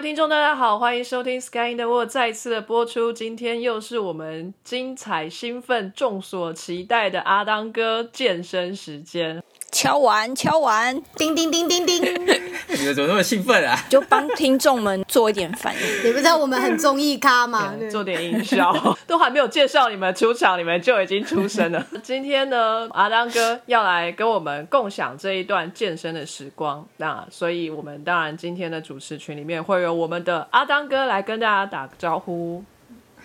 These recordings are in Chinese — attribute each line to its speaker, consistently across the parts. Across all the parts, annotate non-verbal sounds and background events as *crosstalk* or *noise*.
Speaker 1: 听众，大家好，欢迎收听《Sky in the World》再次的播出。今天又是我们精彩、兴奋、众所期待的阿当哥健身时间。
Speaker 2: 敲完，敲完，
Speaker 3: 叮叮叮叮叮！*laughs*
Speaker 4: 你们怎么那么兴奋啊？*laughs*
Speaker 2: 就帮听众们做一点反应。*laughs*
Speaker 3: 你不知道我们很综艺咖吗？
Speaker 1: 做点营销，都还没有介绍你们出场，你们就已经出声了。今天呢，阿当哥要来跟我们共享这一段健身的时光。那所以，我们当然今天的主持群里面会有我们的阿当哥来跟大家打个招呼。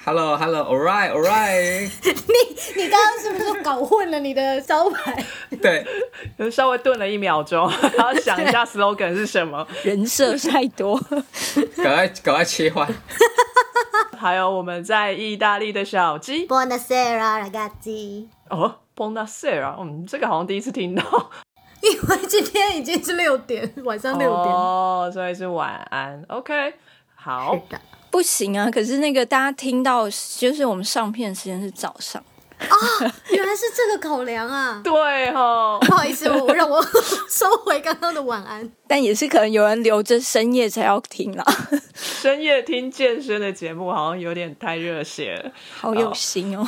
Speaker 4: Hello，Hello，All right，All right。*laughs*
Speaker 3: 你你刚刚是不是搞混了你的招牌？*laughs*
Speaker 4: 对，
Speaker 1: 稍微顿了一秒钟，*laughs* 然后想一下 slogan 是什么。
Speaker 2: 人设太多，
Speaker 4: 赶快赶快切换。
Speaker 1: 还有我们在意大利的小鸡。
Speaker 3: Buonasera ragazzi。
Speaker 1: 哦，Buonasera，嗯，这个好像第一次听到。
Speaker 3: 因为今天已经是六点，晚上六点。
Speaker 1: 哦，所以是晚安。OK，好。
Speaker 3: 是的。
Speaker 2: 不行啊！可是那个大家听到，就是我们上片时间是早上
Speaker 3: 啊，原来是这个考量啊。*laughs*
Speaker 1: 对哈，
Speaker 3: 不好意思，我让我收回刚刚的晚安。
Speaker 2: 但也是可能有人留着深夜才要听啦。
Speaker 1: 深夜听健身的节目好像有点太热血了，
Speaker 2: 好有心哦。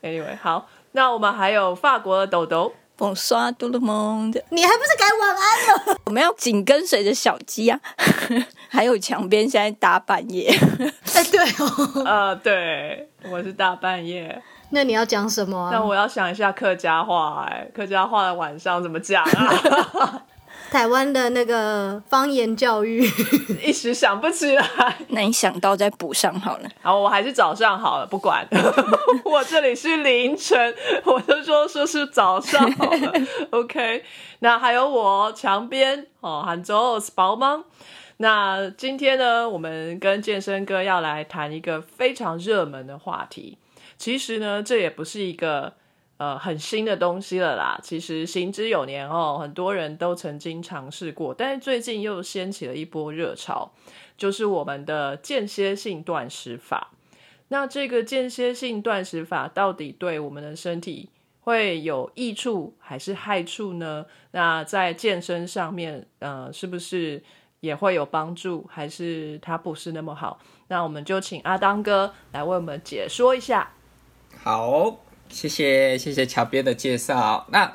Speaker 1: Anyway，好，那我们还有法国的豆豆。
Speaker 2: 蹦刷多了梦的，
Speaker 3: 你还不是改晚安了？*laughs*
Speaker 2: 我们要紧跟随着小鸡啊，*laughs* 还有墙边现在大半夜。*laughs*
Speaker 3: 哎，对哦，
Speaker 1: 呃，对，我是大半夜。
Speaker 3: 那你要讲什么啊？
Speaker 1: 那我要想一下客家话，哎，客家话的晚上怎么讲啊？
Speaker 3: 台湾的那个方言教育，*laughs*
Speaker 1: 一时想不起来。
Speaker 2: 那你想到再补上好了。
Speaker 1: 好，我还是早上好了，不管。*laughs* 我这里是凌晨，我就说说是早上好了。*laughs* OK，那还有我墙边哦，杭州 p a 吗？那今天呢，我们跟健身哥要来谈一个非常热门的话题。其实呢，这也不是一个。呃，很新的东西了啦。其实行之有年哦，很多人都曾经尝试过，但是最近又掀起了一波热潮，就是我们的间歇性断食法。那这个间歇性断食法到底对我们的身体会有益处还是害处呢？那在健身上面，呃，是不是也会有帮助，还是它不是那么好？那我们就请阿当哥来为我们解说一下。
Speaker 4: 好。谢谢谢谢墙边的介绍。那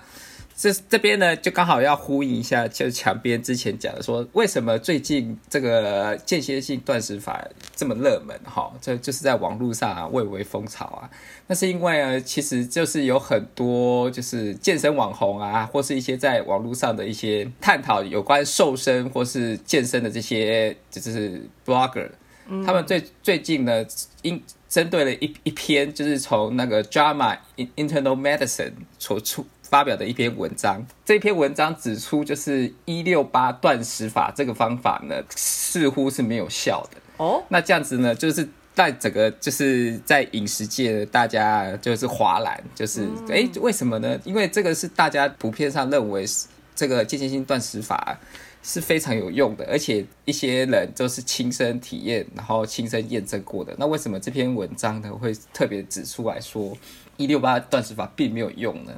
Speaker 4: 这这边呢，就刚好要呼应一下，就是墙边之前讲的说，为什么最近这个间歇性断食法这么热门？哈，这就是在网络上啊蔚为风潮啊。那是因为呢，其实就是有很多就是健身网红啊，或是一些在网络上的一些探讨有关瘦身或是健身的这些就是 blogger，、嗯、他们最最近呢，因针对了一一篇，就是从那个 JAMA Internal Medicine 所出发表的一篇文章。这篇文章指出，就是一六八断食法这个方法呢，似乎是没有效的。
Speaker 1: 哦，
Speaker 4: 那这样子呢，就是在整个就是在饮食界，大家就是哗然，就是哎、嗯，为什么呢？因为这个是大家普遍上认为是这个间歇性断食法。是非常有用的，而且一些人都是亲身体验，然后亲身验证过的。那为什么这篇文章呢会特别指出来说一六八断食法并没有用呢？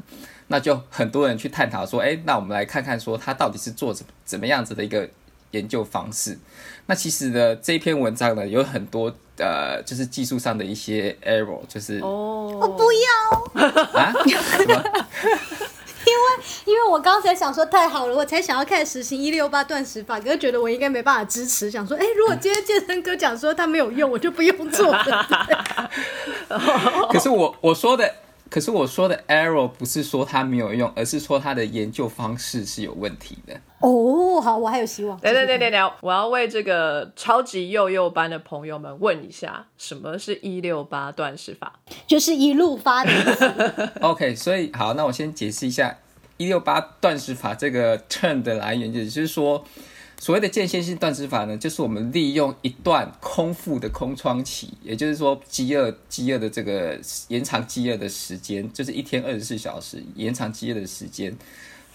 Speaker 4: 那就很多人去探讨说，哎，那我们来看看说它到底是做怎怎么样子的一个研究方式。那其实呢，这篇文章呢有很多呃，就是技术上的一些 error，就是
Speaker 1: 哦，
Speaker 3: 我不要
Speaker 4: 啊，什么？
Speaker 3: 因 *laughs* 为因为我刚才想说太好了，我才想要开始实行一六八断食法，可是觉得我应该没办法支持，想说，哎，如果今天健身哥讲说他没有用，我就不用做了。*laughs*
Speaker 4: 可是我我说的，可是我说的 error 不是说它没有用，而是说它的研究方式是有问题的。
Speaker 3: 哦，好，我还有希望。
Speaker 1: 等等等等等，我要为这个超级幼幼班的朋友们问一下，什么是一六八断食法？
Speaker 3: 就是一路发的。
Speaker 4: OK，所以好，那我先解释一下一六八断食法这个 turn 的来源，也就是说，所谓的间歇性断食法呢，就是我们利用一段空腹的空窗期，也就是说饥饿饥饿的这个延长饥饿的时间，就是一天二十四小时延长饥饿的时间。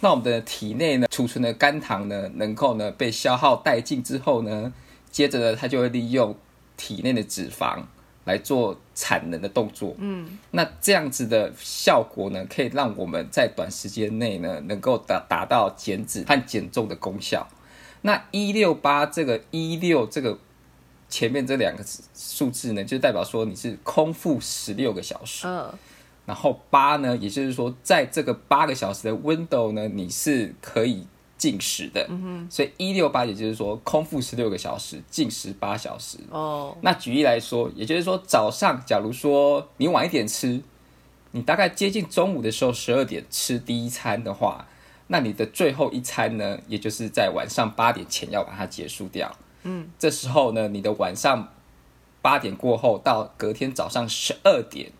Speaker 4: 那我们的体内呢储存的肝糖呢，能够呢被消耗殆尽之后呢，接着呢它就会利用体内的脂肪来做产能的动作。嗯，那这样子的效果呢，可以让我们在短时间内呢，能够达达到减脂和减重的功效。那一六八这个一六这个前面这两个数字呢，就代表说你是空腹十六个小时。
Speaker 1: 嗯，
Speaker 4: 然后八呢，也就是说，在这个八个小时的 window 呢，你是可以进食的。嗯哼，所以一六八，也就是说，空腹十六个小时，进食八小时。
Speaker 1: 哦，
Speaker 4: 那举例来说，也就是说，早上假如说你晚一点吃，你大概接近中午的时候十二点吃第一餐的话，那你的最后一餐呢，也就是在晚上八点前要把它结束掉。嗯，这时候呢，你的晚上八点过后到隔天早上十二点。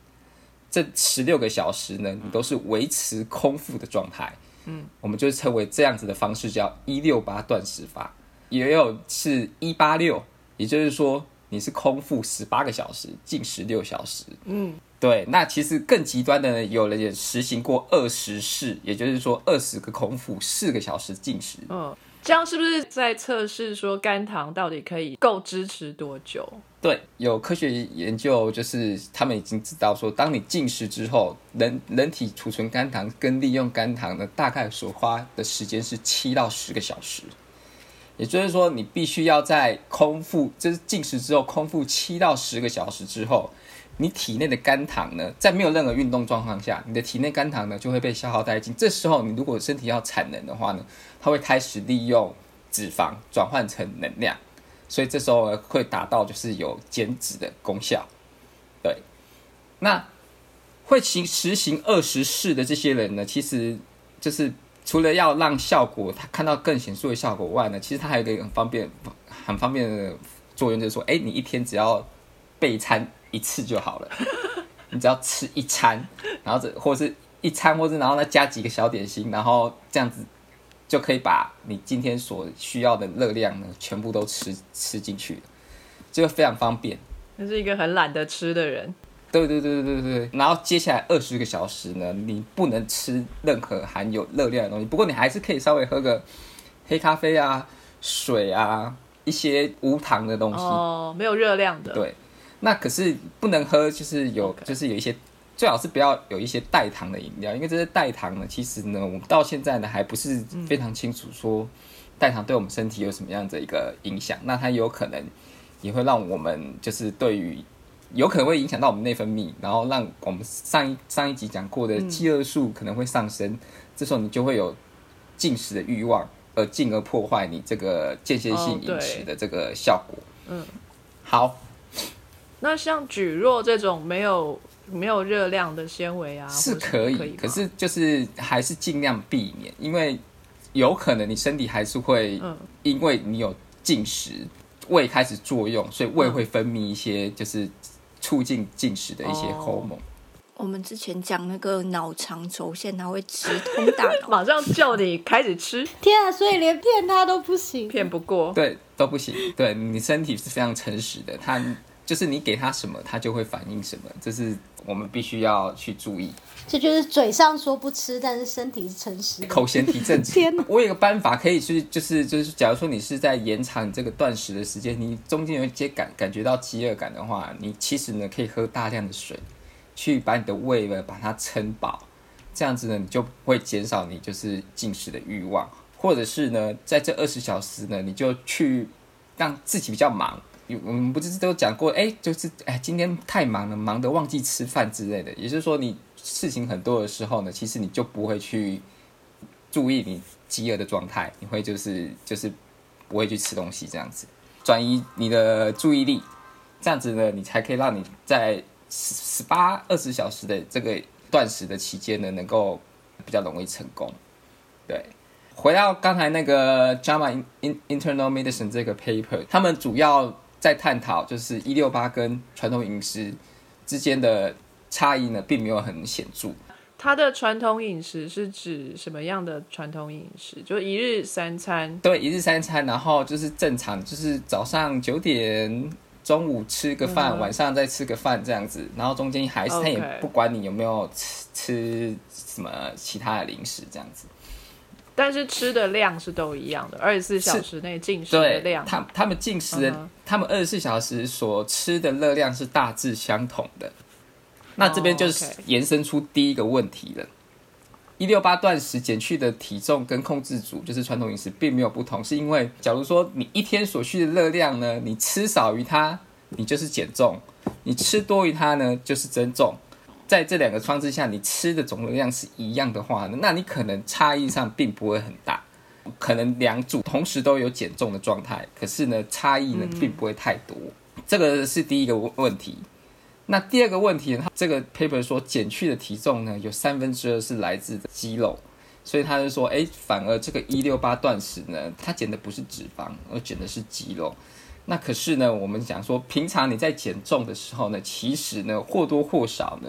Speaker 4: 这十六个小时呢，你都是维持空腹的状态。嗯，我们就称为这样子的方式叫一六八断食法，也有是一八六，也就是说你是空腹十八个小时，进食六小时。
Speaker 1: 嗯，
Speaker 4: 对。那其实更极端的呢，有人也实行过二十式，也就是说二十个空腹，四个小时进食。
Speaker 1: 嗯，这样是不是在测试说肝糖到底可以够支持多久？
Speaker 4: 对，有科学研究，就是他们已经知道说，当你进食之后，人人体储存肝糖跟利用肝糖呢，大概所花的时间是七到十个小时。也就是说，你必须要在空腹，就是进食之后空腹七到十个小时之后，你体内的肝糖呢，在没有任何运动状况下，你的体内肝糖呢就会被消耗殆尽。这时候，你如果身体要产能的话呢，它会开始利用脂肪转换成能量。所以这时候会达到就是有减脂的功效，对。那会行实行二十式的这些人呢，其实就是除了要让效果他看到更显著的效果外呢，其实它还有一个很方便、很方便的作用，就是说，哎，你一天只要备餐一次就好了，*laughs* 你只要吃一餐，然后这或者是一餐，或者然后再加几个小点心，然后这样子。就可以把你今天所需要的热量呢，全部都吃吃进去了，这个非常方便。
Speaker 1: 那是一个很懒得吃的人。
Speaker 4: 对对对对对对。然后接下来二十个小时呢，你不能吃任何含有热量的东西，不过你还是可以稍微喝个黑咖啡啊、水啊，一些无糖的东西。
Speaker 1: 哦，没有热量的。
Speaker 4: 对，那可是不能喝，就是有就是有一些。最好是不要有一些代糖的饮料，因为这些代糖呢，其实呢，我们到现在呢还不是非常清楚说代糖对我们身体有什么样的一个影响。那它有可能也会让我们就是对于有可能会影响到我们内分泌，然后让我们上一上一集讲过的饥饿素可能会上升，这时候你就会有进食的欲望，而进而破坏你这个间歇性饮食的这个效果。嗯，好。
Speaker 1: 那像蒟蒻这种没有。没有热量的纤维啊，
Speaker 4: 是可以，可是就是还是尽量避免，因为有可能你身体还是会，因为你有进食，胃开始作用，所以胃会分泌一些就是促进进食的一些荷尔蒙。
Speaker 2: 我们之前讲那个脑肠轴线，它会直通大脑，
Speaker 1: 马上叫你开始吃。
Speaker 3: 天啊，所以连骗他都不行，
Speaker 1: 骗不过，
Speaker 4: 对，都不行。对你身体是非常诚实的，它就是你给他什么，他就会反应什么，这是。我们必须要去注意，
Speaker 3: 这就是嘴上说不吃，但是身体是诚实。
Speaker 4: 口嫌体正直。天我有个办法可以去，就是就是，假如说你是在延长你这个断食的时间，你中间有一些感感觉到饥饿感的话，你其实呢可以喝大量的水，去把你的胃呢把它撑饱，这样子呢你就会减少你就是进食的欲望，或者是呢在这二十小时呢你就去让自己比较忙。我们不是都讲过，哎，就是哎，今天太忙了，忙得忘记吃饭之类的。也就是说，你事情很多的时候呢，其实你就不会去注意你饥饿的状态，你会就是就是不会去吃东西这样子，转移你的注意力，这样子呢，你才可以让你在十十八二十小时的这个断食的期间呢，能够比较容易成功。对，回到刚才那个 JAMA Internal Medicine 这个 paper，他们主要。在探讨就是一六八跟传统饮食之间的差异呢，并没有很显著。
Speaker 1: 它的传统饮食是指什么样的传统饮食？就一日三餐。
Speaker 4: 对，一日三餐，然后就是正常，就是早上九点，中午吃个饭，晚上再吃个饭这样子，然后中间还是他也不管你有没有吃吃什么其他的零食这样子。
Speaker 1: 但是吃的量是都一样的，二十四小时内进食的量。
Speaker 4: 他他们进食的，他们二十四小时所吃的热量是大致相同的。那这边就是延伸出第一个问题了。一六八断食减去的体重跟控制组就是传统饮食并没有不同，是因为假如说你一天所需的热量呢，你吃少于它，你就是减重；你吃多于它呢，就是增重。在这两个窗之下，你吃的总热量是一样的话呢，那你可能差异上并不会很大，可能两组同时都有减重的状态，可是呢，差异呢并不会太多。这个是第一个问问题。那第二个问题呢？这个 paper 说减去的体重呢，有三分之二是来自肌肉，所以他就说，哎，反而这个一六八断食呢，它减的不是脂肪，而减的是肌肉。那可是呢，我们讲说，平常你在减重的时候呢，其实呢或多或少呢，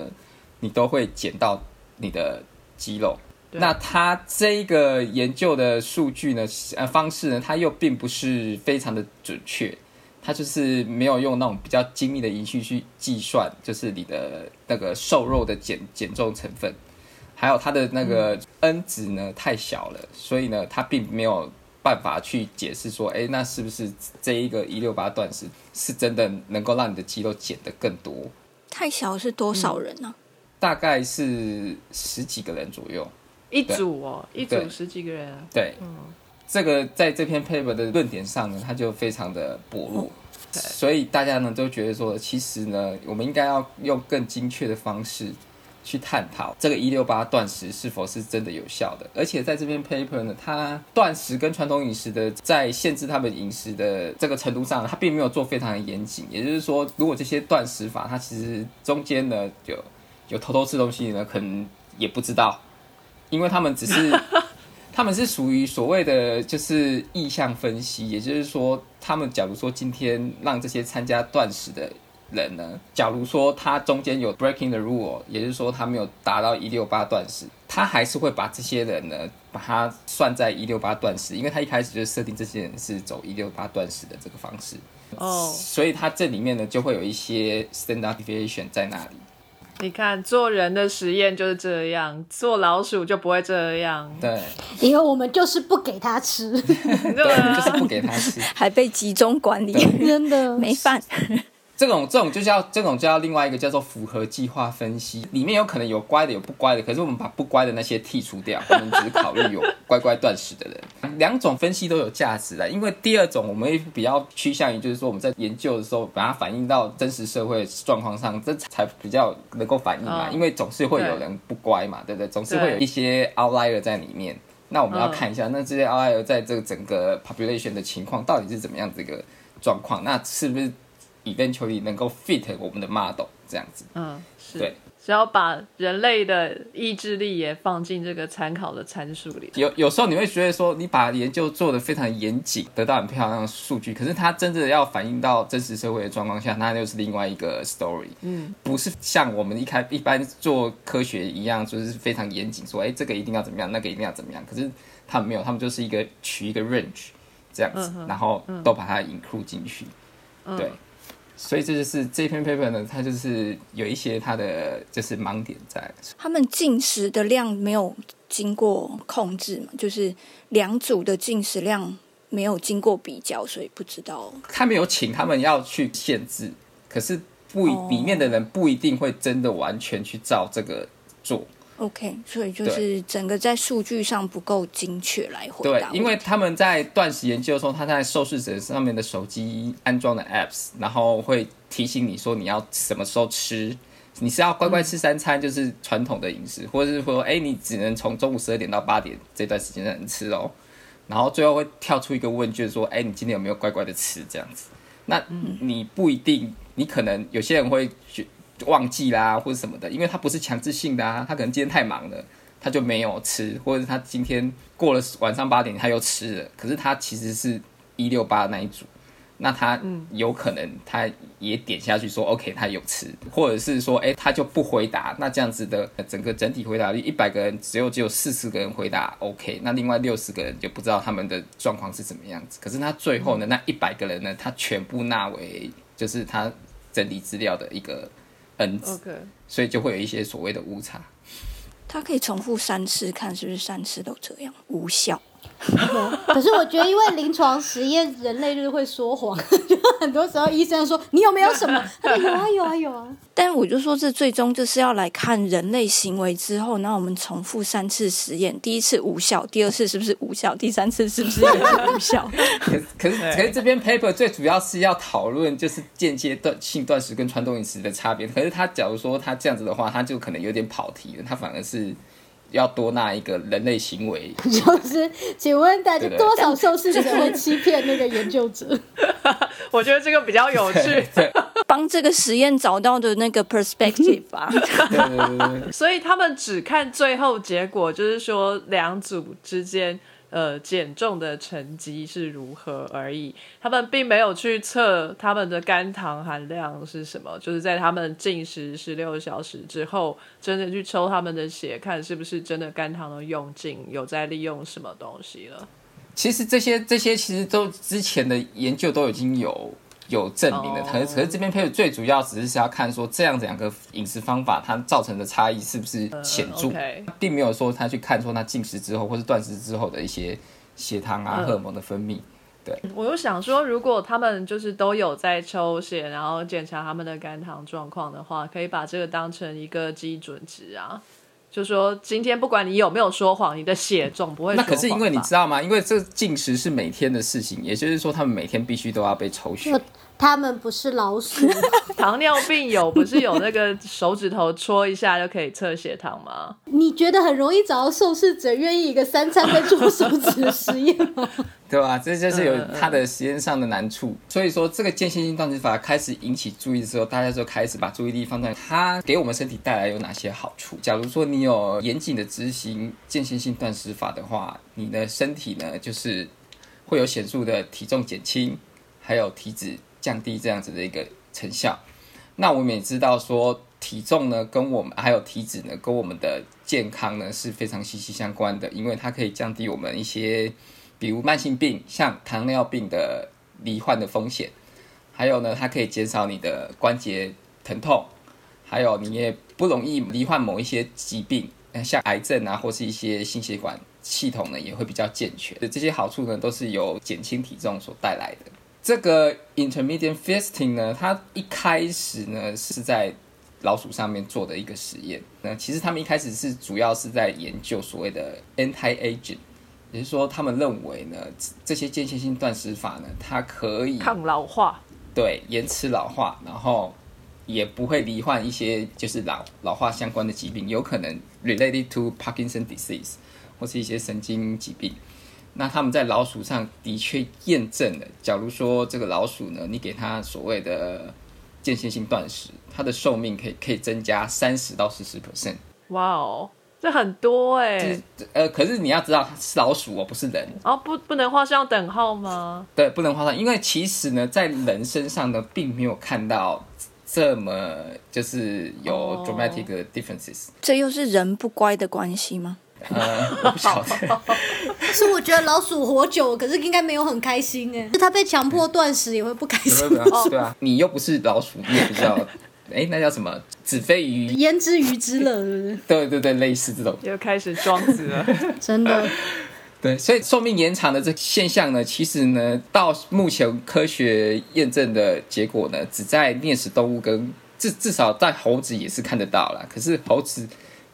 Speaker 4: 你都会减到你的肌肉。那他这个研究的数据呢，呃方式呢，它又并不是非常的准确。它就是没有用那种比较精密的仪器去计算，就是你的那个瘦肉的减减重成分，还有它的那个 N 值呢太小了，所以呢，它并没有办法去解释说，哎，那是不是这一个一六八断食是真的能够让你的肌肉减得更多？
Speaker 2: 太小是多少人呢？
Speaker 4: 大概是十几个人左右，
Speaker 1: 一组哦，一组十几个人，
Speaker 4: 对，嗯。这个在这篇 paper 的论点上呢，它就非常的薄弱，所以大家呢都觉得说，其实呢，我们应该要用更精确的方式去探讨这个一六八断食是否是真的有效的。而且在这篇 paper 呢，它断食跟传统饮食的在限制他们饮食的这个程度上，它并没有做非常的严谨。也就是说，如果这些断食法它其实中间呢有有偷偷吃东西呢，可能也不知道，因为他们只是。*laughs* 他们是属于所谓的就是意向分析，也就是说，他们假如说今天让这些参加断食的人呢，假如说他中间有 breaking the rule，也就是说他没有达到一六八断食，他还是会把这些人呢，把他算在一六八断食，因为他一开始就设定这些人是走一六八断食的这个方式，哦，所以他这里面呢就会有一些 standard deviation 在那里。
Speaker 1: 你看，做人的实验就是这样，做老鼠就不会这样。
Speaker 4: 对，
Speaker 3: 因为我们就是不给他吃，*laughs*
Speaker 4: 对，就是不给他吃，*laughs*
Speaker 2: 还被集中管理，
Speaker 3: 真的
Speaker 2: 没饭。*laughs*
Speaker 4: 这种这种就叫这种叫另外一个叫做符合计划分析，里面有可能有乖的有不乖的，可是我们把不乖的那些剔除掉，我们只考虑有乖乖断食的人。两种分析都有价值的，因为第二种我们比较趋向于就是说我们在研究的时候把它反映到真实社会状况上，这才比较能够反映嘛。因为总是会有人不乖嘛，对不对？总是会有一些 outlier 在里面。那我们要看一下，那这些 outlier 在这个整个 population 的情况到底是怎么样的一个状况？那是不是？eventually 能够 fit 我们的 model 这样子，
Speaker 1: 嗯，是
Speaker 4: 对，
Speaker 1: 只要把人类的意志力也放进这个参考的参数里。
Speaker 4: 有有时候你会觉得说，你把研究做得非常严谨，得到很漂亮的数据，可是它真的要反映到真实社会的状况下，那就是另外一个 story。
Speaker 1: 嗯，
Speaker 4: 不是像我们一开一般做科学一样，就是非常严谨，说，哎，这个一定要怎么样，那个一定要怎么样。可是他们没有，他们就是一个取一个 range 这样子，然后都把它 include 进去，对。所以这就是这篇 paper 呢，它就是有一些它的就是盲点在。
Speaker 2: 他们进食的量没有经过控制嘛，就是两组的进食量没有经过比较，所以不知道。
Speaker 4: 他没有请他们要去限制，可是不里面的人不一定会真的完全去照这个做。
Speaker 2: OK，所以就是整个在数据上不够精确来回
Speaker 4: 答。对，因为他们在断食研究的时候，他在受试者上面的手机安装的 Apps，然后会提醒你说你要什么时候吃，你是要乖乖吃三餐，就是传统的饮食，或者是说，哎，你只能从中午十二点到八点这段时间才能吃哦。然后最后会跳出一个问卷说，哎，你今天有没有乖乖的吃这样子？那你不一定，你可能有些人会去。忘记啦，或者什么的，因为他不是强制性的啊，他可能今天太忙了，他就没有吃，或者是他今天过了晚上八点他又吃了，可是他其实是一六八那一组，那他有可能他也点下去说 OK，他有吃，或者是说哎他就不回答，那这样子的整个整体回答率一百个人只有只有四十个人回答 OK，那另外六十个人就不知道他们的状况是怎么样子，可是他最后呢那一百个人呢他全部纳为就是他整理资料的一个。
Speaker 1: OK，
Speaker 4: 所以就会有一些所谓的误差。
Speaker 2: 它可以重复三次看，是不是三次都这样无效？
Speaker 3: 可是我觉得，因为临床实验，人类就是会说谎，*laughs* 就很多时候医生说你有没有什么，他说有啊有啊有啊。
Speaker 2: 但我就说，这最终就是要来看人类行为之后，然后我们重复三次实验，第一次无效，第二次是不是无效，第三次是不是也是无效？
Speaker 4: 可 *laughs* 可是可是这篇 paper 最主要是要讨论就是间接断性断食跟传统饮食的差别。可是他假如说他这样子的话，他就可能有点跑题了，他反而是要多纳一个人类行为。*laughs*
Speaker 3: 就是，请问大家多少受试者会欺骗那个研究者？*laughs*
Speaker 1: 我觉得这个比较有趣。
Speaker 4: 对
Speaker 2: 帮这个实验找到的那个 perspective *laughs* 吧。
Speaker 4: 对对对对，
Speaker 1: 所以他们只看最后结果，就是说两组之间呃减重的成绩是如何而已。他们并没有去测他们的肝糖含量是什么，就是在他们进食十六小时之后，真的去抽他们的血，看是不是真的肝糖的用尽，有在利用什么东西了。
Speaker 4: 其实这些这些其实都之前的研究都已经有有证明了，
Speaker 1: 哦
Speaker 4: 可是可是这边 paper 最主要只是要看说这样子两个饮食方法它造成的差异是不是显著，并没有说他去看说他进食之后或是断食之后的一些血糖啊、
Speaker 1: 嗯
Speaker 4: 荷尔蒙的分泌。
Speaker 1: 对我又想说，如果他们就是都有在抽血，然后检查他们的肝糖状况的话，可以把这个当成一个基准值啊。就说今天不管你有没有说谎，你的血总不会说谎
Speaker 4: 那可是因为你知道吗？因为这进食是每天的事情，也就是说他们每天必须都要被抽血
Speaker 3: 就。他们不是老鼠，*laughs*
Speaker 1: 糖尿病有 *laughs* 不是有那个手指头戳一下就可以测血糖吗？
Speaker 3: 你觉得很容易找到受试者愿意一个三餐在做手指的实验吗？*laughs*
Speaker 4: 对吧？这就是有它的实验上的难处。所以说，这个间歇性断食法开始引起注意之后，大家就开始把注意力放在它给我们身体带来有哪些好处。假如说你有严谨的执行间歇性断食法的话，你的身体呢就是会有显著的体重减轻，还有体脂降低这样子的一个成效。那我们也知道说，体重呢跟我们还有体脂呢跟我们的健康呢是非常息息相关的，因为它可以降低我们一些。比如慢性病，像糖尿病的罹患的风险，还有呢，它可以减少你的关节疼痛，还有你也不容易罹患某一些疾病，像癌症啊，或是一些心血管系统呢也会比较健全。这些好处呢，都是由减轻体重所带来的。这个 intermediate fasting 呢，它一开始呢是在老鼠上面做的一个实验。那其实他们一开始是主要是在研究所谓的 anti-aging。也就是说，他们认为呢，这些间歇性断食法呢，它可以
Speaker 1: 抗老化，
Speaker 4: 对延迟老化，然后也不会罹患一些就是老老化相关的疾病，有可能 related to Parkinson disease 或是一些神经疾病。那他们在老鼠上的确验证了，假如说这个老鼠呢，你给它所谓的间歇性断食，它的寿命可以可以增加三十到四十 percent。
Speaker 1: 哇哦，这很多哎、
Speaker 4: 呃，可是你要知道它是老鼠哦，不是人。
Speaker 1: 哦不不能画上等号吗？
Speaker 4: 对，不能画上，因为其实呢，在人身上呢，并没有看到这么就是有
Speaker 1: 哦
Speaker 4: dramatic 的 differences。
Speaker 2: 这又是人不乖的关系吗？
Speaker 4: 呃，我不晓得，
Speaker 3: 可 *laughs* 是我觉得老鼠活久，可是应该没有很开心哎。就它被强迫断食也会不开心？
Speaker 4: 对啊，你又不是老鼠，你也不知道，*laughs* 哎，那叫什么？子非鱼？
Speaker 3: 焉知鱼之乐，是不是？
Speaker 4: 对对对，类似这种。
Speaker 1: 又开始庄子了。*laughs*
Speaker 3: 真的，
Speaker 4: 对，所以寿命延长的这现象呢，其实呢，到目前科学验证的结果呢，只在啮齿动物跟至至少在猴子也是看得到啦。可是猴子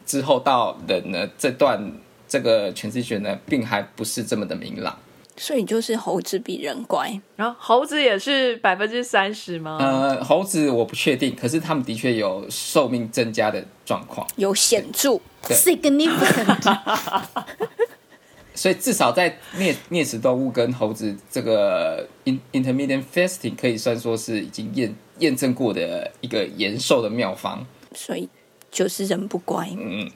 Speaker 4: 之后到人呢，这段这个全知学呢，并还不是这么的明朗。
Speaker 2: 所以就是猴子比人乖，
Speaker 1: 然后猴子也是百分之三十吗？
Speaker 4: 呃，猴子我不确定，可是他们的确有寿命增加的状况。
Speaker 2: 有显著。
Speaker 4: 所以至少在啮啮齿动物跟猴子这个 in intermittent fasting 可以算说是已经验验证过的一个延寿的妙方。
Speaker 2: 所以就是人不乖。
Speaker 4: 嗯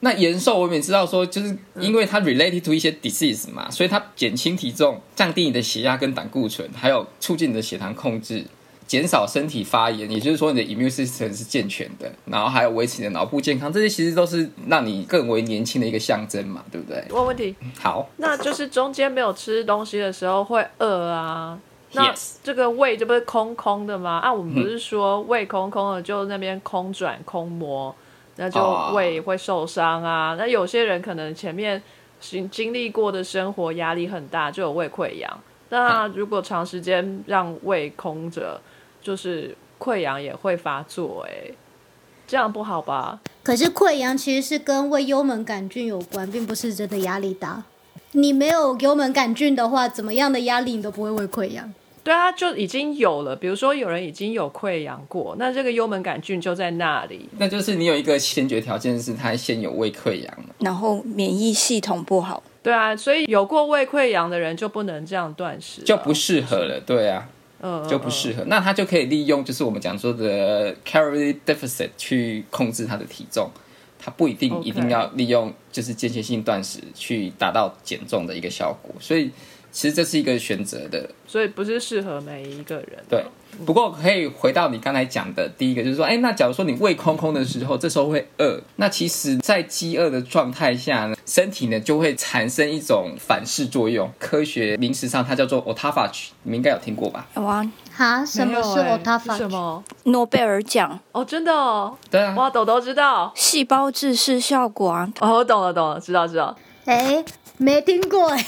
Speaker 4: 那延寿我们也知道说，就是因为它 related to 一些 disease 嘛，所以它减轻体重、降低你的血压跟胆固醇，还有促进你的血糖控制。减少身体发炎，也就是说你的 immune system 是健全的，然后还有维持你的脑部健康，这些其实都是让你更为年轻的一个象征嘛，对不对？
Speaker 1: 问问题，
Speaker 4: 好，*laughs*
Speaker 1: 那就是中间没有吃东西的时候会饿啊。那这个胃这不是空空的吗？啊，我们不是说胃空空的就那边空转空磨，那就
Speaker 4: 哦
Speaker 1: 胃会受伤啊。那有些人可能前面经经历过的生活压力很大，就有胃溃疡。那如果长时间让胃空着，就是溃疡也会发作、哎，这样不好吧？
Speaker 3: 可是溃疡其实是跟胃幽门杆菌有关，并不是真的压力大。你没有幽门杆菌的话，怎么样的压力你都不会胃溃疡。
Speaker 1: 对啊，就已经有了。比如说有人已经有溃疡过，那这个幽门杆菌就在那里。
Speaker 4: 那就是你有一个先决条件是他先有胃溃疡，
Speaker 2: 然后免疫系统不好，
Speaker 1: 对啊，所以有过胃溃疡的人就不能这样断食，
Speaker 4: 就不适合了。对啊，
Speaker 1: 嗯
Speaker 4: 就不适合。那他就可以利用就是我们讲说的 calorie deficit 去控制他的体重。他不一定一定要利用就是间歇性断食去达到减重的一个效果，所以其实这是一个选择的
Speaker 1: 所以不是适合每一个人。
Speaker 4: 对，不过可以回到你刚才讲的第一个，就是说，哎，那假如说你胃空空的时候，这时候会饿，那其实，在饥饿的状态下呢，身体呢就会产生一种反噬作用。科学名词上它叫做 autophagy，你们应该有听过吧？
Speaker 2: 有啊，
Speaker 3: 哈，什么是
Speaker 1: 没有欸
Speaker 3: autophagy？
Speaker 1: 什么？
Speaker 2: 诺贝尔奖
Speaker 1: 哦，真的哦，
Speaker 4: 对啊，
Speaker 1: 哇，豆豆知道。
Speaker 2: 细胞自噬效果啊，
Speaker 1: 哦，我懂了，懂了，知道，知道。
Speaker 3: 哎、没听过哎、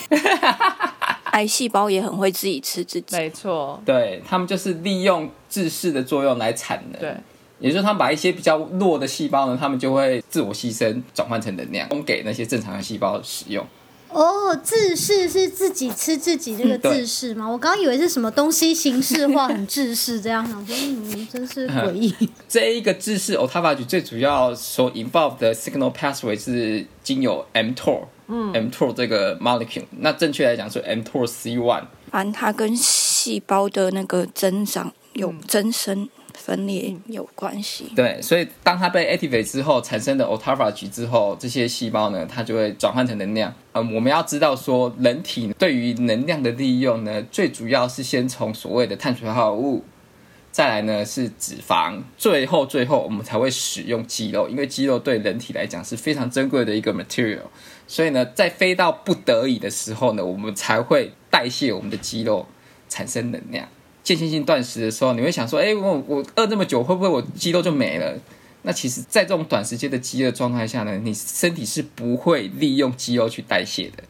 Speaker 3: *laughs*
Speaker 2: 癌细胞也很会自己吃自己。
Speaker 1: 没错，
Speaker 4: 对他们就是利用自噬的作用来产能。
Speaker 1: 对，
Speaker 4: 也就是他们把一些比较弱的细胞呢，他们就会自我牺牲，转换成能量，供给那些正常的细胞使用。
Speaker 3: 哦，自噬是自己吃自己这个
Speaker 4: 对
Speaker 3: 自噬吗？我刚刚以为是什么东西形式化，很自噬这样，想说嗯，真是诡异。*laughs*
Speaker 4: 这一个自噬 autophagy 最主要所 involve 的 signal pathway 是经由 mTOR，嗯，mTOR 这个 molecule，那正确来讲是 mTOR C one。
Speaker 2: 反正它跟细胞的那个增长有增生、分裂有关系。
Speaker 4: 对，所以当它被 activate 之后产生的 autophagy 之后，这些细胞呢，它就会转换成能量。嗯，我们要知道说，人体对于能量的利用呢，最主要是先从所谓的碳水化合物，再来呢是脂肪，最后最后我们才会使用肌肉，因为肌肉对人体来讲是非常珍贵的一个 material。所以呢，在非到不得已的时候呢，我们才会代谢我们的肌肉，产生能量。间歇性断食的时候，你会想说，哎、我我饿这么久，会不会我肌肉就没了？那其实，在这种短时间的饥饿状态下呢，你身体是不会利用肌肉去代谢的，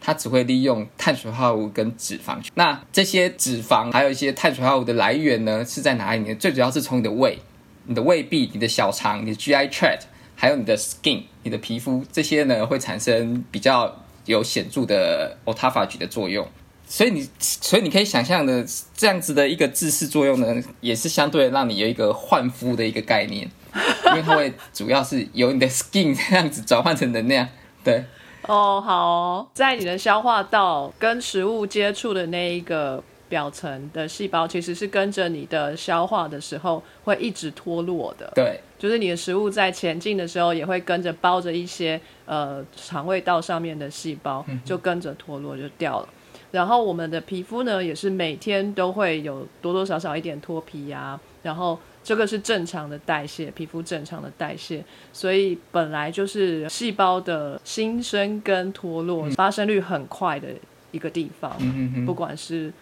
Speaker 4: 它只会利用碳水化合物跟脂肪。那这些脂肪还有一些碳水化合物的来源呢，是在哪里呢？最主要是从你的胃、你的胃壁、你的小肠、你的 GI tract，还有你的 skin、你的皮肤，这些呢会产生比较有显著的 autophagy 的作用。所以你，所以你可以想象的这样子的一个自噬作用呢，也是相对让你有一个焕肤的一个概念，*laughs* 因为它会主要是由你的 skin 这样子转换成能量。对，
Speaker 1: 哦，好哦在你的消化道跟食物接触的那一个表层的细胞，其实是跟着你的消化的时候会一直脱落的。
Speaker 4: 对，
Speaker 1: 就是你的食物在前进的时候，也会跟着包着一些呃肠胃道上面的细胞，就跟着脱落就掉了。然后我们的皮肤呢，也是每天都会有多多少少一点脱皮呀、然后这个是正常的代谢，皮肤正常的代谢，所以本来就是细胞的新生跟脱落发生率很快的一个地方，不管是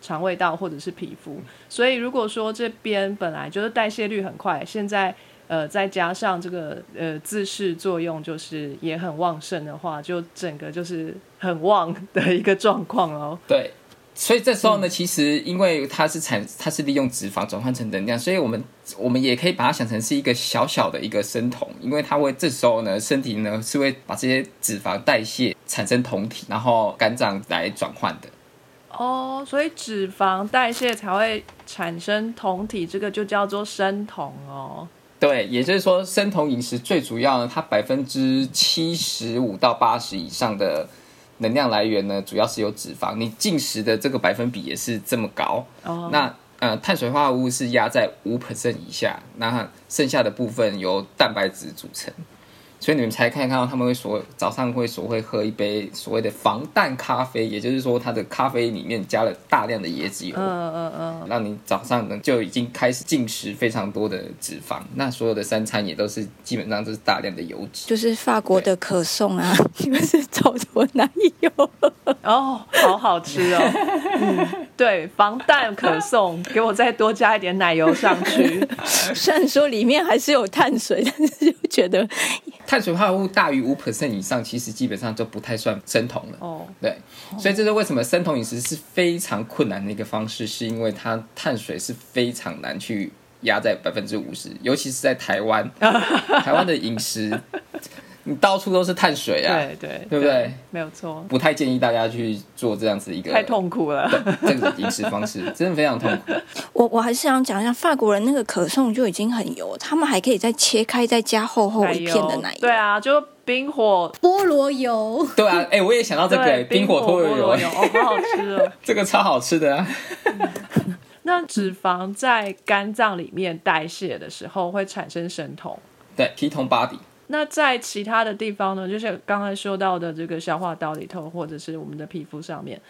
Speaker 1: 肠胃道或者是皮肤。所以如果说这边本来就是代谢率很快，现在呃再加上这个呃自噬作用就是也很旺盛的话，就整个就是很旺的一个状况哦。
Speaker 4: 对，所以这时候呢，其实因为它是产，它是利用脂肪转换成能量，所以我们我们也可以把它想成是一个小小的一个生酮，因为它会这时候呢，身体呢是会把这些脂肪代谢产生酮体，然后肝脏来转换的。
Speaker 1: 哦，所以脂肪代谢才会产生酮体，这个就叫做生酮哦。
Speaker 4: 对，也就是说，生酮饮食最主要呢，它百分之七十五到八十以上的能量来源呢，主要是由脂肪。你进食的这个百分比也是这么高。
Speaker 1: 哦，
Speaker 4: 那呃，碳水化合物是压在五 percent 以下，那剩下的部分由蛋白质组成。所以你们才看看到他们会所早上会所会喝一杯所谓的防弹咖啡，也就是说它的咖啡里面加了大量的椰子油。
Speaker 1: 嗯嗯嗯，
Speaker 4: 让你早上呢就已经开始进食非常多的脂肪，那所有的三餐也都是基本上都是大量的油脂。
Speaker 2: 就是法国的可颂啊，你们 *laughs* 是找什么奶油？*laughs*
Speaker 1: 哦，好好吃哦。嗯，对，防弹可颂，*laughs* 给我再多加一点奶油上去。
Speaker 2: 虽然说里面还是有碳水，但是就觉得
Speaker 4: 碳水化合物大于五 percent 以上，其实基本上就不太算生酮了。
Speaker 1: 哦，
Speaker 4: 对，所以这是为什么生酮饮食是非常困难的一个方式，是因为它碳水是非常难去压在百分之五十，尤其是在台湾，*laughs* 台湾的饮食，你到处都是碳水啊，
Speaker 1: 对对
Speaker 4: 对不对？
Speaker 1: 没有错，
Speaker 4: 不太建议大家去做这样子一个
Speaker 1: 太痛苦了。
Speaker 4: 对这个饮食方式，*laughs* 真的非常痛苦。
Speaker 2: 我我还是想讲一下，法国人那个可颂就已经很油，他们还可以再切开，再加厚厚一片的奶油。
Speaker 1: 对啊，就冰火
Speaker 3: 菠萝油，
Speaker 4: 对啊，哎、我也想到这个、
Speaker 1: 对
Speaker 4: 冰火菠萝油，
Speaker 1: 油，哦，好好吃哦。*laughs*
Speaker 4: 这个超好吃的啊。*laughs*
Speaker 1: 那脂肪在肝脏里面代谢的时候会产生生酮。
Speaker 4: 对，ketone body。
Speaker 1: 那在其他的地方呢，就是刚才说到的这个消化道里头，或者是我们的皮肤上面，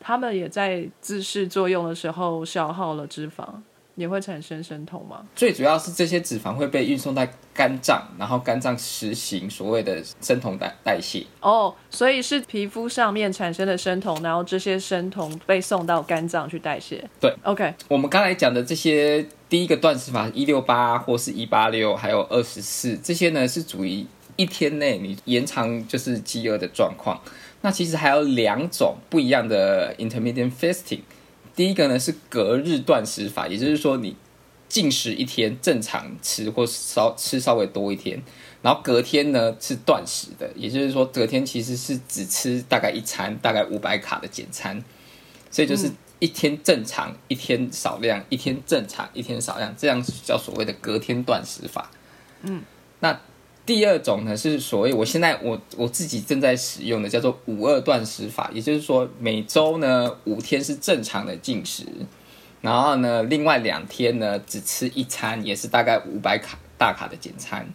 Speaker 1: 它们也在自噬作用的时候消耗了脂肪，也会产生生酮吗？
Speaker 4: 最主要是这些脂肪会被运送到肝脏，然后肝脏实行所谓的生酮代代谢。
Speaker 1: 哦，所以是皮肤上面产生的生酮，然后这些生酮被送到肝脏去代谢。
Speaker 4: 对
Speaker 1: ，OK，
Speaker 4: 我们刚才讲的这些第一个断食法一六八或是一八六，还有二十四，这些呢是属于一天内你延长就是饥饿的状况。那其实还有两种不一样的 intermittent fasting。第一个呢是隔日断食法，也就是说你进食一天正常吃或稍吃稍微多一天，然后隔天呢是断食的，也就是说隔天其实是只吃大概一餐，大概五百卡的简餐，所以就是一天正常，一天少量，一天正常，一天少量，这样叫所谓的隔天断食法。嗯，那第二种呢是所谓我现在我我自己正在使用的叫做五二断食法，也就是说每周呢五天是正常的进食，然后呢另外两天呢只吃一餐，也是大概五百卡大卡的简餐，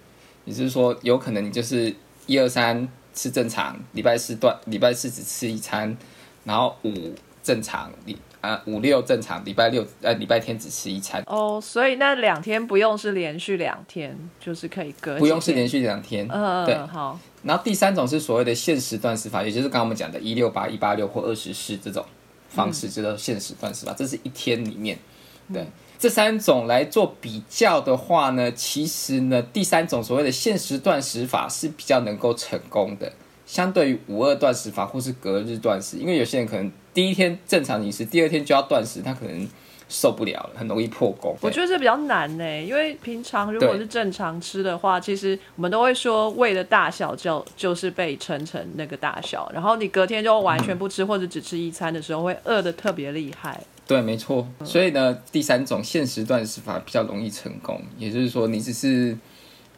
Speaker 4: 也就是说有可能你就是一二三吃正常，礼拜四断礼拜四只吃一餐，然后五正常礼啊五六正常，礼拜六呃礼拜天只吃一餐，
Speaker 1: 哦，所以那两天不用是连续两天，就是可以隔
Speaker 4: 不用是连续两天，
Speaker 1: 嗯，
Speaker 4: 对
Speaker 1: 嗯好，
Speaker 4: 然后第三种是所谓的限时断食法，也就是刚刚我们讲的一六八、一八六或二十四这种方式，叫做限时断食法。这是一天里面，对。这三种来做比较的话呢，其实呢，第三种所谓的限时断食法是比较能够成功的，相对于五二断食法或是隔日断食，因为有些人可能第一天正常饮食，第二天就要断食，他可能受不了了，很容易破功。
Speaker 1: 我觉得这比较难呢，因为平常如果是正常吃的话，其实我们都会说胃的大小就就是被撑成那个大小，然后你隔天就完全不吃、或者只吃一餐的时候，会饿的特别厉害。
Speaker 4: 对，没错。所以呢，第三种限时断食法比较容易成功，也就是说，你只是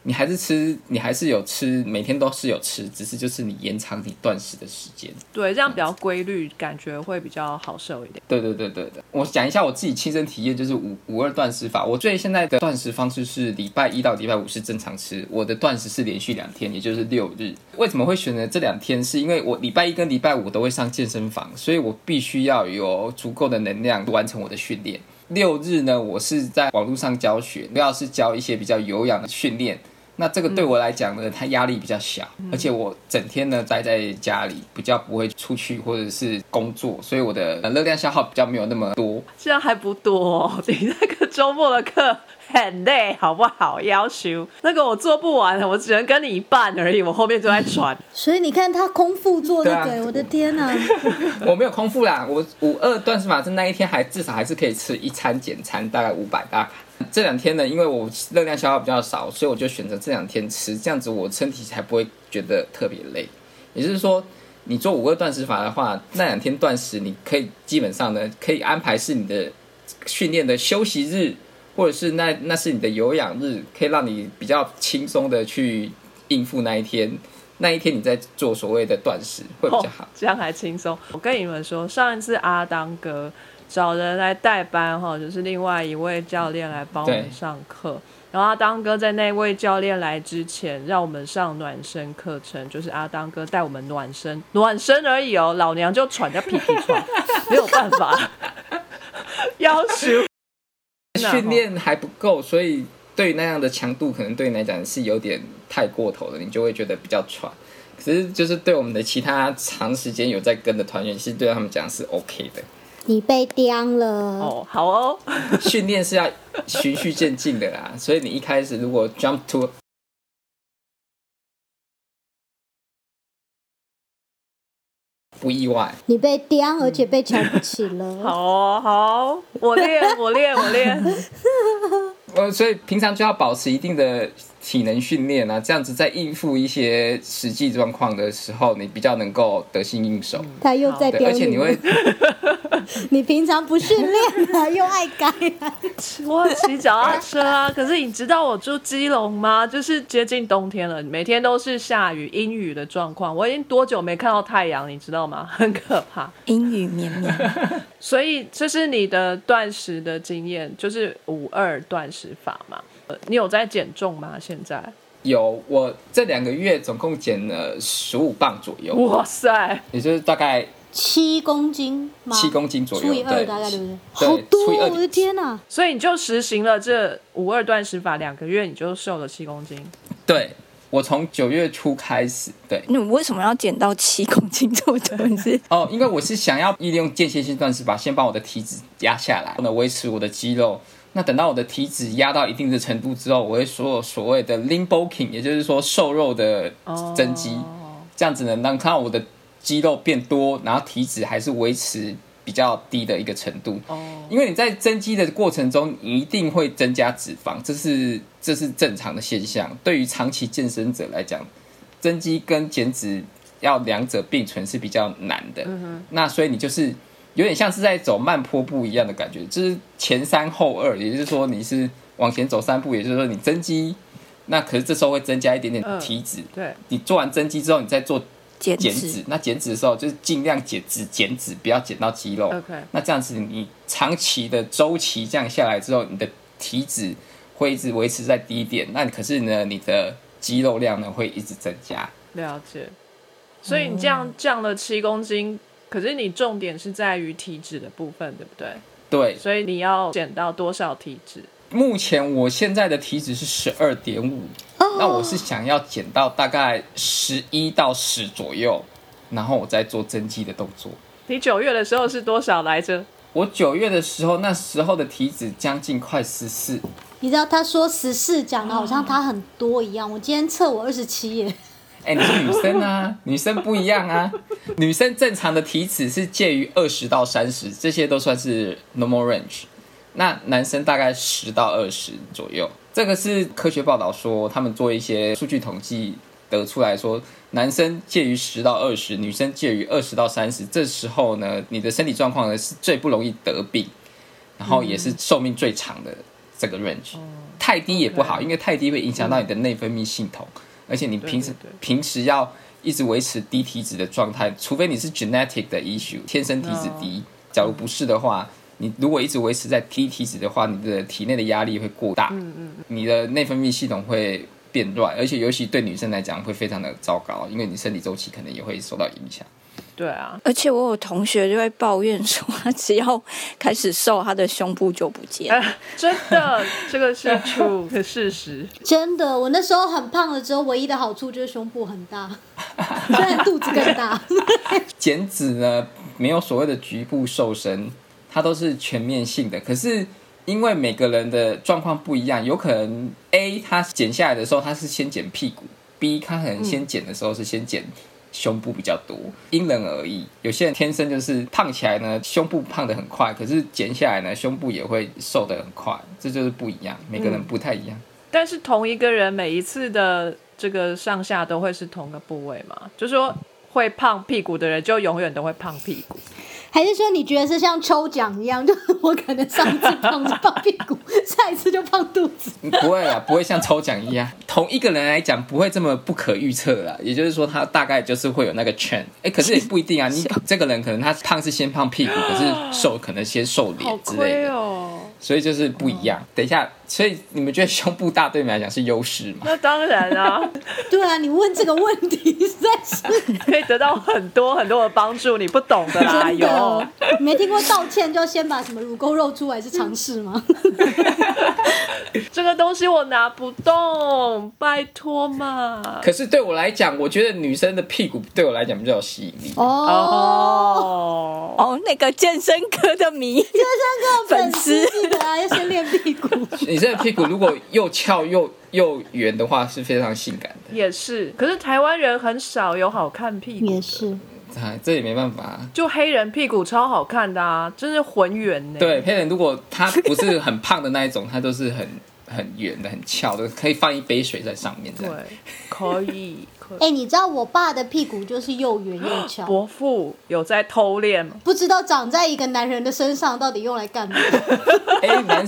Speaker 4: 你还是吃，你还是有吃，每天都是有吃，只是就是你延长你断食的时间。
Speaker 1: 对，这样比较规律，感觉会比较好受一点。
Speaker 4: 对对对对对，我讲一下我自己亲身体验，就是五五二断食法。我最现在的断食方式是礼拜一到礼拜五是正常吃，我的断食是连续两天，也就是六日。为什么会选择这两天？是因为我礼拜一跟礼拜五都会上健身房，所以我必须要有足够的能量完成我的训练。六日呢，我是在网络上教学，主要是教一些比较有氧的训练。那这个对我来讲呢，它压力比较小，而且我整天呢待在家里，比较不会出去或者是工作，所以我的呃热量消耗比较没有那么多。
Speaker 1: 这样还不多、哦，*laughs* 你那个周末的课很累，好不好？要求那个我做不完，我只能跟你一半而已，我后面就在喘。*laughs*
Speaker 3: 所以你看他空腹做那个，
Speaker 4: 对啊
Speaker 3: 我的天呐、*laughs*
Speaker 4: 我没有空腹啦，我五二断食法是那一天还至少还是可以吃一餐简餐，大概五百大卡。这两天呢，因为我热量消耗比较少，所以我就选择这两天吃，这样子我身体才不会觉得特别累。也就是说，你做五个断食法的话，那两天断食，你可以基本上呢，可以安排是你的训练的休息日，或者是那那是你的有氧日，可以让你比较轻松的去应付那一天。那一天你在做所谓的断食会比较好。
Speaker 1: 这样还轻松。我跟你们说，上一次阿当哥找人来代班哈，就是另外一位教练来帮我们上课。然后阿当哥在那位教练来之前，让我们上暖身课程，就是阿当哥带我们暖身，暖身而已哦。老娘就喘着屁屁喘，没有办法，*laughs* 要求 *laughs*
Speaker 4: 训练还不够，所以对那样的强度，可能对你来讲是有点太过头了，你就会觉得比较喘。可是就是对我们的其他长时间有在跟的团员，其实对他们讲是 OK 的。
Speaker 3: 你被刁了。
Speaker 1: 哦，好哦，*laughs*
Speaker 4: 训练是要循序渐进的啦，所以你一开始如果 jump to，不意外，
Speaker 3: 你被刁而且被瞧不起了，*laughs*
Speaker 1: 好好，我练我练我练，*laughs*
Speaker 4: 呃，所以平常就要保持一定的。体能训练啊，这样子在应付一些实际状况的时候，你比较能够得心应手。
Speaker 3: 他又在
Speaker 4: 而且你会 *laughs* *laughs*
Speaker 3: 你平常不训练啊，又爱改啊。
Speaker 1: 我有骑脚踏车啊，可是你知道我住基隆吗？就是接近冬天了，每天都是下雨、阴雨的状况。我已经多久没看到太阳，你知道吗？*laughs* 很可怕。
Speaker 2: 阴雨绵绵，
Speaker 1: 所以这是你的断食的经验，就是五二断食法嘛。呃你有在减重吗？现在？
Speaker 4: 有我这两个月总共减了十五磅左右，
Speaker 1: 哇塞，
Speaker 4: 也就是大概
Speaker 3: 七公斤吗？
Speaker 4: 七公斤左右，
Speaker 3: 除以二
Speaker 4: 对
Speaker 3: 大概对不对？
Speaker 4: 对
Speaker 3: 好多哦，
Speaker 4: 除以二
Speaker 3: 我的天哪！
Speaker 1: 所以你就实行了这五二断食法两个月，你就瘦了七公斤。
Speaker 4: 对。我从九月初开始，对
Speaker 2: 你为什么要减到七公斤这么多？你是
Speaker 4: 哦，因为我是想要利用间歇性断食法，先把我的体脂压下来，能维持我的肌肉。那等到我的体脂压到一定的程度之后，我会说所谓的 lean bulking，也就是说瘦肉的增肌，这样子能，让看到我的肌肉变多，然后体脂还是维持比较低的一个程度。
Speaker 1: 哦，
Speaker 4: 因为你在增肌的过程中，你一定会增加脂肪，这是这是正常的现象。对于长期健身者来讲，增肌跟减脂要两者并存是比较难的。那所以你就是有点像是在走慢坡步一样的感觉，就是前三后二，也就是说你是往前走三步，也就是说你增肌，那可是这时候会增加一点点
Speaker 1: 嗯
Speaker 4: 体脂。
Speaker 1: 对，
Speaker 4: 你做完增肌之后，你再做
Speaker 2: 减脂
Speaker 4: 减脂，那减脂的时候就是尽量减脂减脂，不要减到肌肉。
Speaker 1: OK
Speaker 4: 那这样子你长期的周期这样下来之后，你的体脂会一直维持在低点，那可是呢，你的肌肉量呢会一直增加。
Speaker 1: 了解。所以你这样降了七公斤，可是你重点是在于体脂的部分，对不对？
Speaker 4: 对，
Speaker 1: 所以你要减到多少体脂？
Speaker 4: 目前我现在的体脂是十二点五，那我是想要减到大概十一到十左右，然后我再做增肌的动作。
Speaker 1: 你九月的时候是多少来着？
Speaker 4: 我九月的时候，那时候的体脂将近快十四，
Speaker 3: 你知道他说十四讲的好像他很多一样，我今天测我二十七耶。
Speaker 4: 哎、你是女生啊，*laughs* 女生不一样啊。女生正常的体脂是介于二十到三十，这些都算是 normal range。那男生大概十到二十左右，这个是科学报道说，他们做一些数据统计得出来说，男生介于十到二十，女生介于二十到三十。这时候呢，你的身体状况呢是最不容易得病，然后也是寿命最长的这个 range。太低也不好，因为太低会影响到你的内分泌系统，而且你平时平时要一直维持低体脂的状态，除非你是 genetic 的 issue，天生体脂低。假如不是的话，你如果一直维持在低体脂的话，你的体内的压力会过大，你的内分泌系统会变乱，而且尤其对女生来讲会非常的糟糕，因为你生理周期可能也会受到影响。
Speaker 1: 对啊，
Speaker 2: 而且我有同学就会抱怨说，他只要开始瘦，他的胸部就不见。
Speaker 1: 哎，*laughs* 真的，这个是 true 的 *laughs* 事实。
Speaker 3: 真的，我那时候很胖了之后，唯一的好处就是胸部很大，*laughs* 虽然肚子更大。
Speaker 4: 减脂呢，没有所谓的局部瘦身，它都是全面性的。可是因为每个人的状况不一样，有可能 A 他减下来的时候，他是先减屁股；B 他可能先减的时候是先减胸部比较多，因人而异。有些人天生就是胖起来呢，胸部胖得很快，可是减下来呢，胸部也会瘦得很快，这就是不一样，每个人不太一样。
Speaker 1: 但是同一个人每一次的这个上下都会是同个部位嘛？就是说会胖屁股的人就永远都会胖屁股。
Speaker 3: 还是说你觉得是像抽奖一样，*laughs* 就是我可能上一次胖是胖屁股，*laughs* 下一次就胖肚子？
Speaker 4: 不会啊，不会像抽奖一样，同一个人来讲不会这么不可预测啦。也就是说，他大概就是会有那个 trend。哎，可是也不一定啊。你 *laughs* 这个人可能他胖是先胖屁股，可是瘦可能先瘦脸之类的，
Speaker 1: 哦！
Speaker 4: 所以就是不一样。等一下，所以你们觉得胸部大对你们来讲是优势吗？
Speaker 1: 那当然啊，*laughs*
Speaker 3: 对啊，你问这个问题实在是 *laughs*
Speaker 1: 可以得到很多很多的帮助。你不懂的啦，
Speaker 3: 真
Speaker 1: 有
Speaker 3: 没听过道歉就先把什么乳沟露出来是常识吗？*laughs*
Speaker 1: 这个东西我拿不动，拜托嘛。
Speaker 4: 可是对我来讲，我觉得女生的屁股对我来讲比较有吸引力。
Speaker 3: 哦，
Speaker 1: 哦，
Speaker 2: 哦，那个健身哥的迷，
Speaker 3: 健身哥粉丝 *laughs*
Speaker 2: 粉丝
Speaker 3: 记得啊，要先练屁股。
Speaker 4: 女生的屁股如果又翘又 *laughs* 又圆的话，是非常性感的。
Speaker 1: 也是。可是台湾人很少有好看屁股。
Speaker 3: 也是，
Speaker 4: 啊，这也没办法。
Speaker 1: 就黑人屁股超好看的啊，真是浑圆呢。
Speaker 4: 对，黑人如果他不是很胖的那一种，他都是很很圆的、很翘的，可以放一杯水在上面这
Speaker 1: 对
Speaker 4: 样。，
Speaker 1: 可以可以。*laughs*
Speaker 3: 哎、你知道我爸的屁股就是又圆又翘，*laughs*
Speaker 1: 伯父有在偷练吗？
Speaker 3: 不知道长在一个男人的身上到底用来干嘛？*laughs*
Speaker 4: 哎、男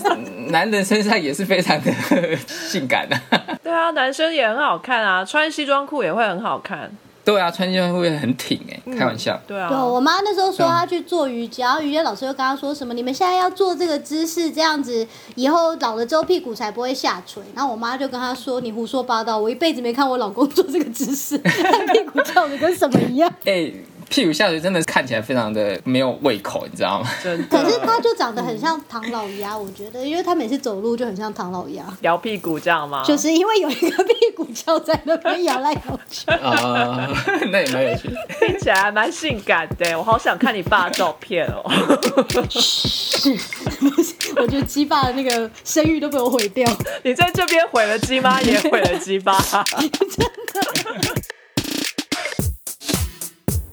Speaker 4: 男人身上也是非常的性感的、
Speaker 1: 对啊，男生也很好看啊，穿西装裤也会很好看。
Speaker 4: 对啊，穿起来会很挺哎、开玩笑。
Speaker 1: 对啊，
Speaker 3: 对，我妈那时候说她去做瑜伽，然后瑜伽老师又跟她说什么，你们现在要做这个姿势，这样子以后老了之后屁股才不会下垂。然后我妈就跟她说，你胡说八道，我一辈子没看我老公做这个姿势，他屁股翘的跟什么一样。*laughs*
Speaker 4: 哎、屁股下垂真的是看起来非常的没有胃口，你知道吗？
Speaker 1: 真。
Speaker 3: 可是他就长得很像唐老鸭，我觉得，因为他每次走路就很像唐老鸭，
Speaker 1: 摇屁股这样吗？
Speaker 3: 就是因为有一个屁股翘在那边摇来摇去。*laughs*
Speaker 4: 啊、那也蛮有趣的。
Speaker 1: 听起来还蛮性感的，我好想看你爸的照片哦。
Speaker 3: 是，*laughs* 我觉得鸡爸的那个声誉都被我毁掉。*laughs*
Speaker 1: 你在这边毁了鸡妈，也毁了鸡爸。